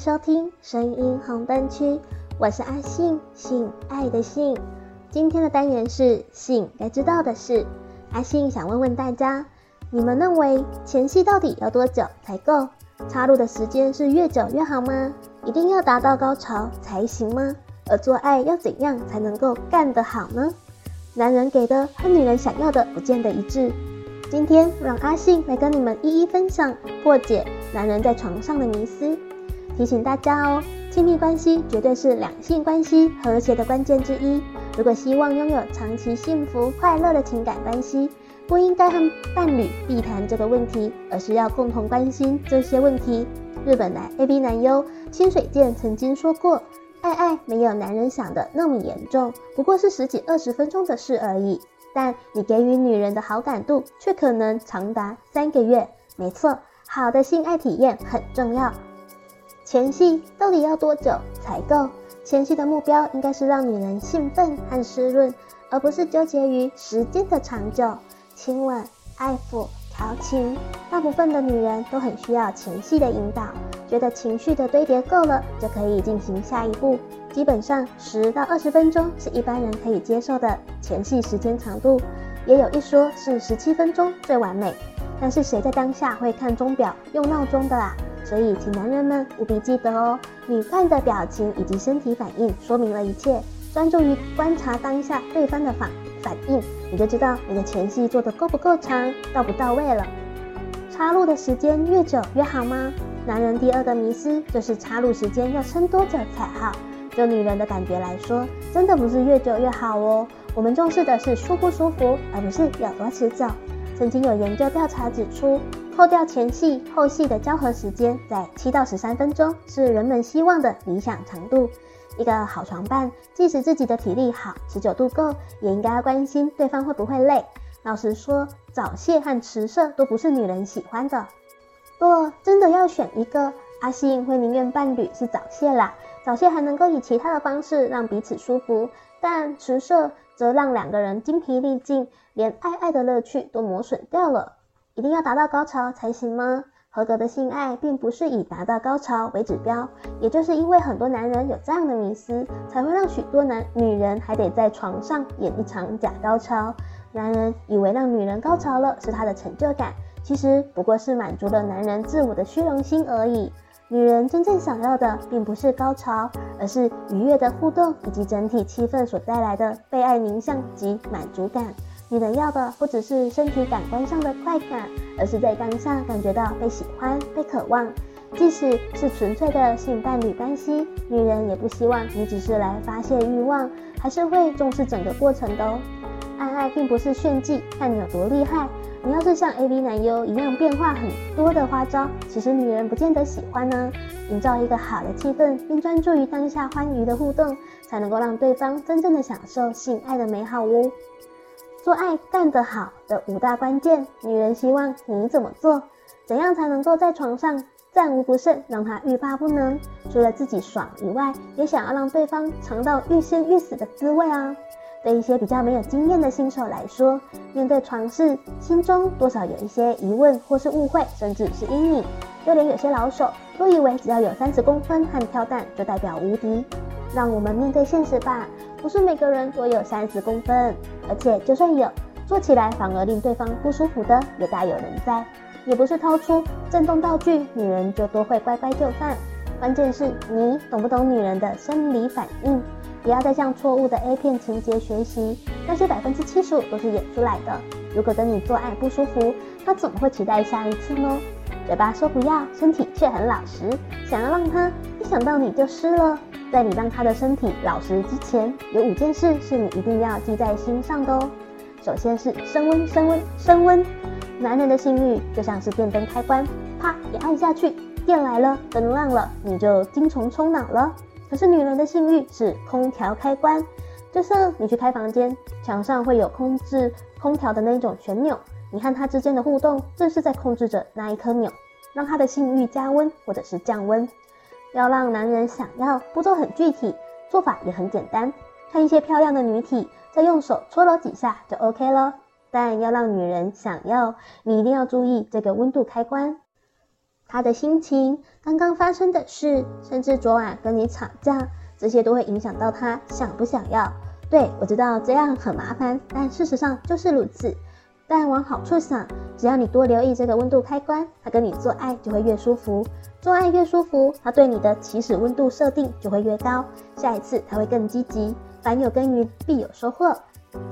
收听声音红灯区，我是阿信，性爱的性。今天的单元是性该知道的事。阿信想问问大家，你们认为前戏到底要多久才够？插入的时间是越久越好吗？一定要达到高潮才行吗？而做爱要怎样才能够干得好呢？男人给的和女人想要的不见得一致。今天让阿信来跟你们一一分享破解男人在床上的迷思。提醒大家哦，亲密关系绝对是两性关系和谐的关键之一。如果希望拥有长期幸福快乐的情感关系，不应该和伴侣避谈这个问题，而是要共同关心这些问题。日本男 A B 男优清水健曾经说过。爱爱没有男人想的那么严重，不过是十几二十分钟的事而已。但你给予女人的好感度却可能长达三个月。没错，好的性爱体验很重要。前戏到底要多久才够？前戏的目标应该是让女人兴奋和湿润，而不是纠结于时间的长久。亲吻、爱抚、调情，大部分的女人都很需要前戏的引导。觉得情绪的堆叠够了，就可以进行下一步。基本上十到二十分钟是一般人可以接受的前戏时间长度，也有一说是十七分钟最完美。但是谁在当下会看钟表、用闹钟的啊？所以请男人们务必记得哦，女伴的表情以及身体反应说明了一切。专注于观察当下对方的反反应，你就知道你的前戏做得够不够长，到不到位了。插入的时间越久越好吗？男人第二个迷思就是插入时间要撑多久才好。就女人的感觉来说，真的不是越久越好哦。我们重视的是舒不舒服，而不是有多持久。曾经有研究调查指出，扣掉前戏、后戏的交合时间，在七到十三分钟是人们希望的理想长度。一个好床伴，即使自己的体力好、持久度够，也应该要关心对方会不会累。老实说，早泄和迟射都不是女人喜欢的。若真的要选一个，阿信会宁愿伴侣是早泄啦，早泄还能够以其他的方式让彼此舒服，但迟射则让两个人精疲力尽，连爱爱的乐趣都磨损掉了。一定要达到高潮才行吗？合格的性爱并不是以达到高潮为指标，也就是因为很多男人有这样的迷思，才会让许多男女人还得在床上演一场假高潮。男人以为让女人高潮了是他的成就感。其实不过是满足了男人自我的虚荣心而已。女人真正想要的并不是高潮，而是愉悦的互动以及整体气氛所带来的被爱凝像及满足感。女人要的不只是身体感官上的快感，而是在当下感觉到被喜欢、被渴望。即使是纯粹的性伴侣关系，女人也不希望你只是来发泄欲望，还是会重视整个过程的哦。爱爱并不是炫技，看你有多厉害。你要是像 A B 男优一样变化很多的花招，其实女人不见得喜欢呢。营造一个好的气氛，并专注于当下欢愉的互动，才能够让对方真正的享受性爱的美好哦。做爱干得好的五大关键，女人希望你怎么做？怎样才能够在床上战无不胜，让他欲罢不能？除了自己爽以外，也想要让对方尝到欲仙欲死的滋味啊！对一些比较没有经验的新手来说，面对床事，心中多少有一些疑问或是误会，甚至是阴影。就连有些老手都以为只要有三十公分和跳蛋就代表无敌。让我们面对现实吧，不是每个人都有三十公分，而且就算有，做起来反而令对方不舒服的也大有人在。也不是掏出震动道具，女人就都会乖乖就范。关键是你懂不懂女人的生理反应。不要再向错误的 A 片情节学习，那些百分之七十五都是演出来的。如果跟你做爱不舒服，他怎么会期待下一次呢？嘴巴说不要，身体却很老实，想要让他一想到你就湿了。在你让他的身体老实之前，有五件事是你一定要记在心上的哦。首先是升温，升温，升温。男人的性欲就像是电灯开关，啪一按下去，电来了，灯亮了，你就精虫冲脑了。可是女人的性欲是空调开关，就像你去开房间，墙上会有控制空调的那种旋钮，你和他之间的互动正是在控制着那一颗钮，让他的性欲加温或者是降温。要让男人想要，步骤很具体，做法也很简单，看一些漂亮的女体，再用手搓揉几下就 OK 了。但要让女人想要，你一定要注意这个温度开关。他的心情、刚刚发生的事，甚至昨晚跟你吵架，这些都会影响到他想不想要。对，我知道这样很麻烦，但事实上就是如此。但往好处想，只要你多留意这个温度开关，他跟你做爱就会越舒服，做爱越舒服，他对你的起始温度设定就会越高，下一次他会更积极。凡有耕耘必有收获，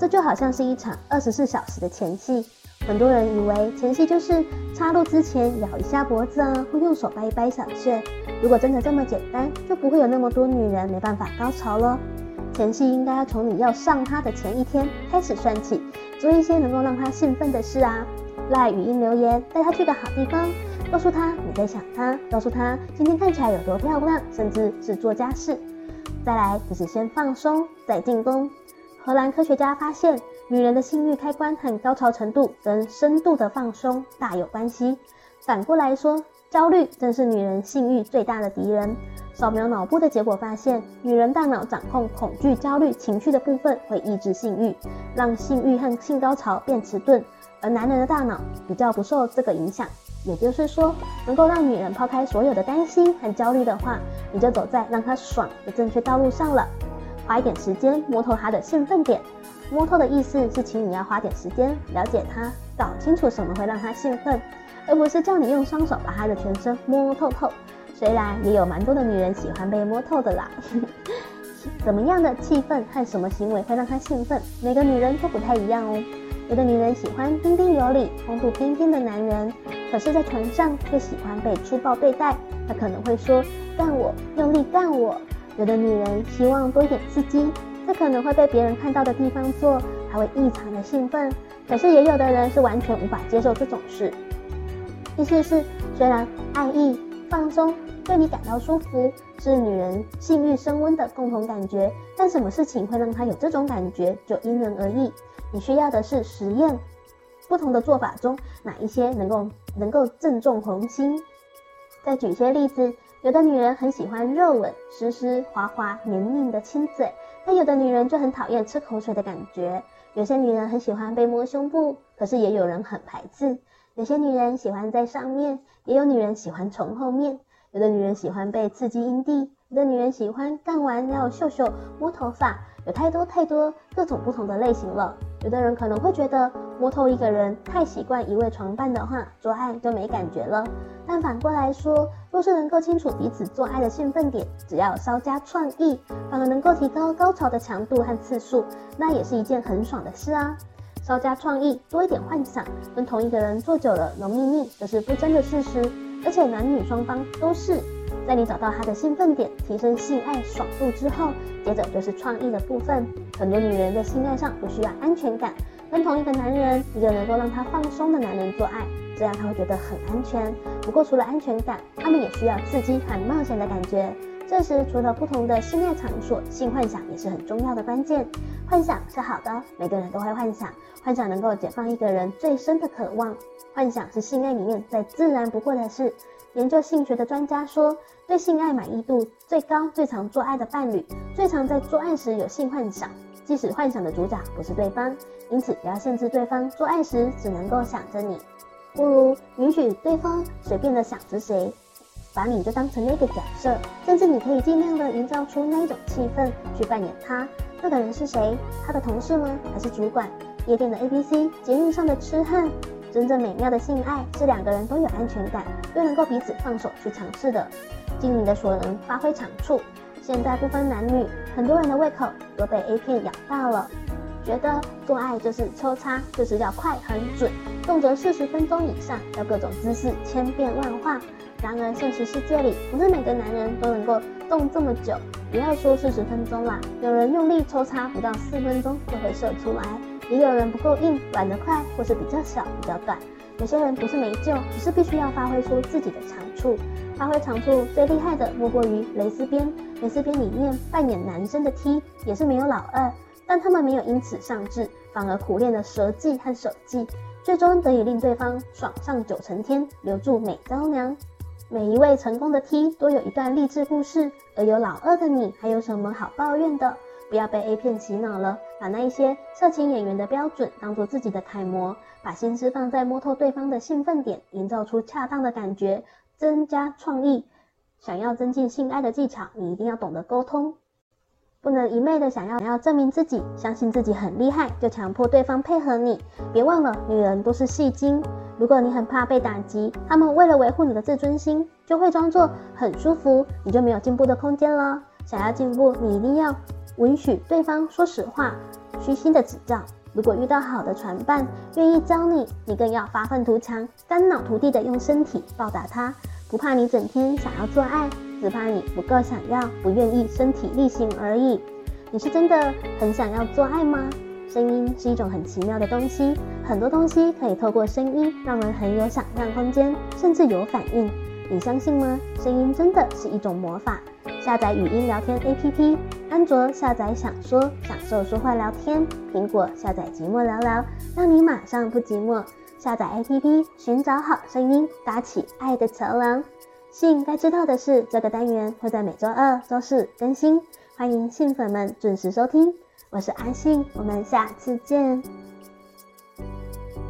这就好像是一场二十四小时的前戏。很多人以为前戏就是插入之前咬一下脖子啊，或用手掰一掰小穴。如果真的这么简单，就不会有那么多女人没办法高潮了。前戏应该要从你要上他的前一天开始算起。做一些能够让他兴奋的事啊，赖语音留言，带他去个好地方，告诉他你在想他，告诉他今天看起来有多漂亮，甚至是做家事。再来就是先放松，再进攻。荷兰科学家发现，女人的性欲开关和高潮程度跟深度的放松大有关系。反过来说，焦虑正是女人性欲最大的敌人。扫描脑部的结果发现，女人大脑掌控恐惧、焦虑情绪的部分会抑制性欲，让性欲和性高潮变迟钝；而男人的大脑比较不受这个影响。也就是说，能够让女人抛开所有的担心和焦虑的话，你就走在让她爽的正确道路上了。花一点时间摸透她的兴奋点，摸透的意思是请你要花点时间了解她，搞清楚什么会让她兴奋，而不是叫你用双手把她的全身摸透透。虽然也有蛮多的女人喜欢被摸透的啦，怎么样的气氛和什么行为会让她兴奋？每个女人都不太一样哦。有的女人喜欢彬彬有礼、风度翩翩的男人，可是，在床上却喜欢被粗暴对待。她可能会说：“干我，用力干我。”有的女人希望多一点刺激，在可能会被别人看到的地方做，还会异常的兴奋。可是，也有的人是完全无法接受这种事。意思是，虽然爱意放松。对你感到舒服，是女人性欲升温的共同感觉。但什么事情会让她有这种感觉，就因人而异。你需要的是实验，不同的做法中哪一些能够能够正中红心。再举些例子，有的女人很喜欢热吻、湿湿滑滑、黏腻的亲嘴，但有的女人就很讨厌吃口水的感觉。有些女人很喜欢被摸胸部，可是也有人很排斥。有些女人喜欢在上面，也有女人喜欢从后面。有的女人喜欢被刺激阴蒂，有的女人喜欢干完要秀秀摸头发，有太多太多各种不同的类型了。有的人可能会觉得摸透一个人太习惯一味床伴的话，做爱就没感觉了。但反过来说，若是能够清楚彼此做爱的兴奋点，只要稍加创意，反而能够提高高潮的强度和次数，那也是一件很爽的事啊。稍加创意，多一点幻想，跟同一个人做久了容易腻，这是不争的事实。而且男女双方都是，在你找到他的兴奋点，提升性爱爽度之后，接着就是创意的部分。很多女人在性爱上不需要安全感，跟同一个男人，一个能够让他放松的男人做爱，这样他会觉得很安全。不过除了安全感，他们也需要刺激和冒险的感觉。这时除了不同的性爱场所，性幻想也是很重要的关键。幻想是好的，每个人都会幻想，幻想能够解放一个人最深的渴望。幻想是性爱里面再自然不过的事。研究性学的专家说，对性爱满意度最高、最常做爱的伴侣，最常在做爱时有性幻想，即使幻想的主角不是对方。因此，不要限制对方做爱时只能够想着你，不如允许对方随便的想着谁，把你就当成那个角色，甚至你可以尽量的营造出那种气氛去扮演他。那个人是谁？他的同事吗？还是主管？夜店的 ABC？捷运上的痴汉？真正美妙的性爱是两个人都有安全感，又能够彼此放手去尝试的，尽你的所能发挥长处。现在不分男女，很多人的胃口都被 A 片养大了，觉得做爱就是抽插，就是要快很准，动辄四十分钟以上，要各种姿势千变万化。然而现实世界里，不是每个男人都能够动这么久，不要说四十分钟啦，有人用力抽插不到四分钟就会射出来。也有人不够硬，软得快，或是比较小、比较短。有些人不是没救，只是必须要发挥出自己的长处。发挥长处最厉害的莫过于蕾丝边。蕾丝边里面扮演男生的 T 也是没有老二，但他们没有因此丧志，反而苦练了舌技和手技，最终得以令对方爽上九成天，留住美娇娘。每一位成功的 T 都有一段励志故事，而有老二的你还有什么好抱怨的？不要被 A 片洗脑了，把那一些色情演员的标准当做自己的楷模，把心思放在摸透对方的兴奋点，营造出恰当的感觉，增加创意。想要增进性爱的技巧，你一定要懂得沟通，不能一昧的想要想要证明自己，相信自己很厉害，就强迫对方配合你。别忘了，女人都是戏精。如果你很怕被打击，她们为了维护你的自尊心，就会装作很舒服，你就没有进步的空间了。想要进步，你一定要允许对方说实话，虚心的指教。如果遇到好的传伴，愿意教你，你更要发愤图强，肝脑涂地的用身体报答他。不怕你整天想要做爱，只怕你不够想要，不愿意身体力行而已。你是真的很想要做爱吗？声音是一种很奇妙的东西，很多东西可以透过声音让人很有想象空间，甚至有反应。你相信吗？声音真的是一种魔法。下载语音聊天 APP，安卓下载想说，享受说话聊天；苹果下载寂寞聊聊，让你马上不寂寞。下载 APP，寻找好声音，搭起爱的桥梁。信该知道的是，这个单元会在每周二、周四更新，欢迎信粉们准时收听。我是阿信，我们下次见。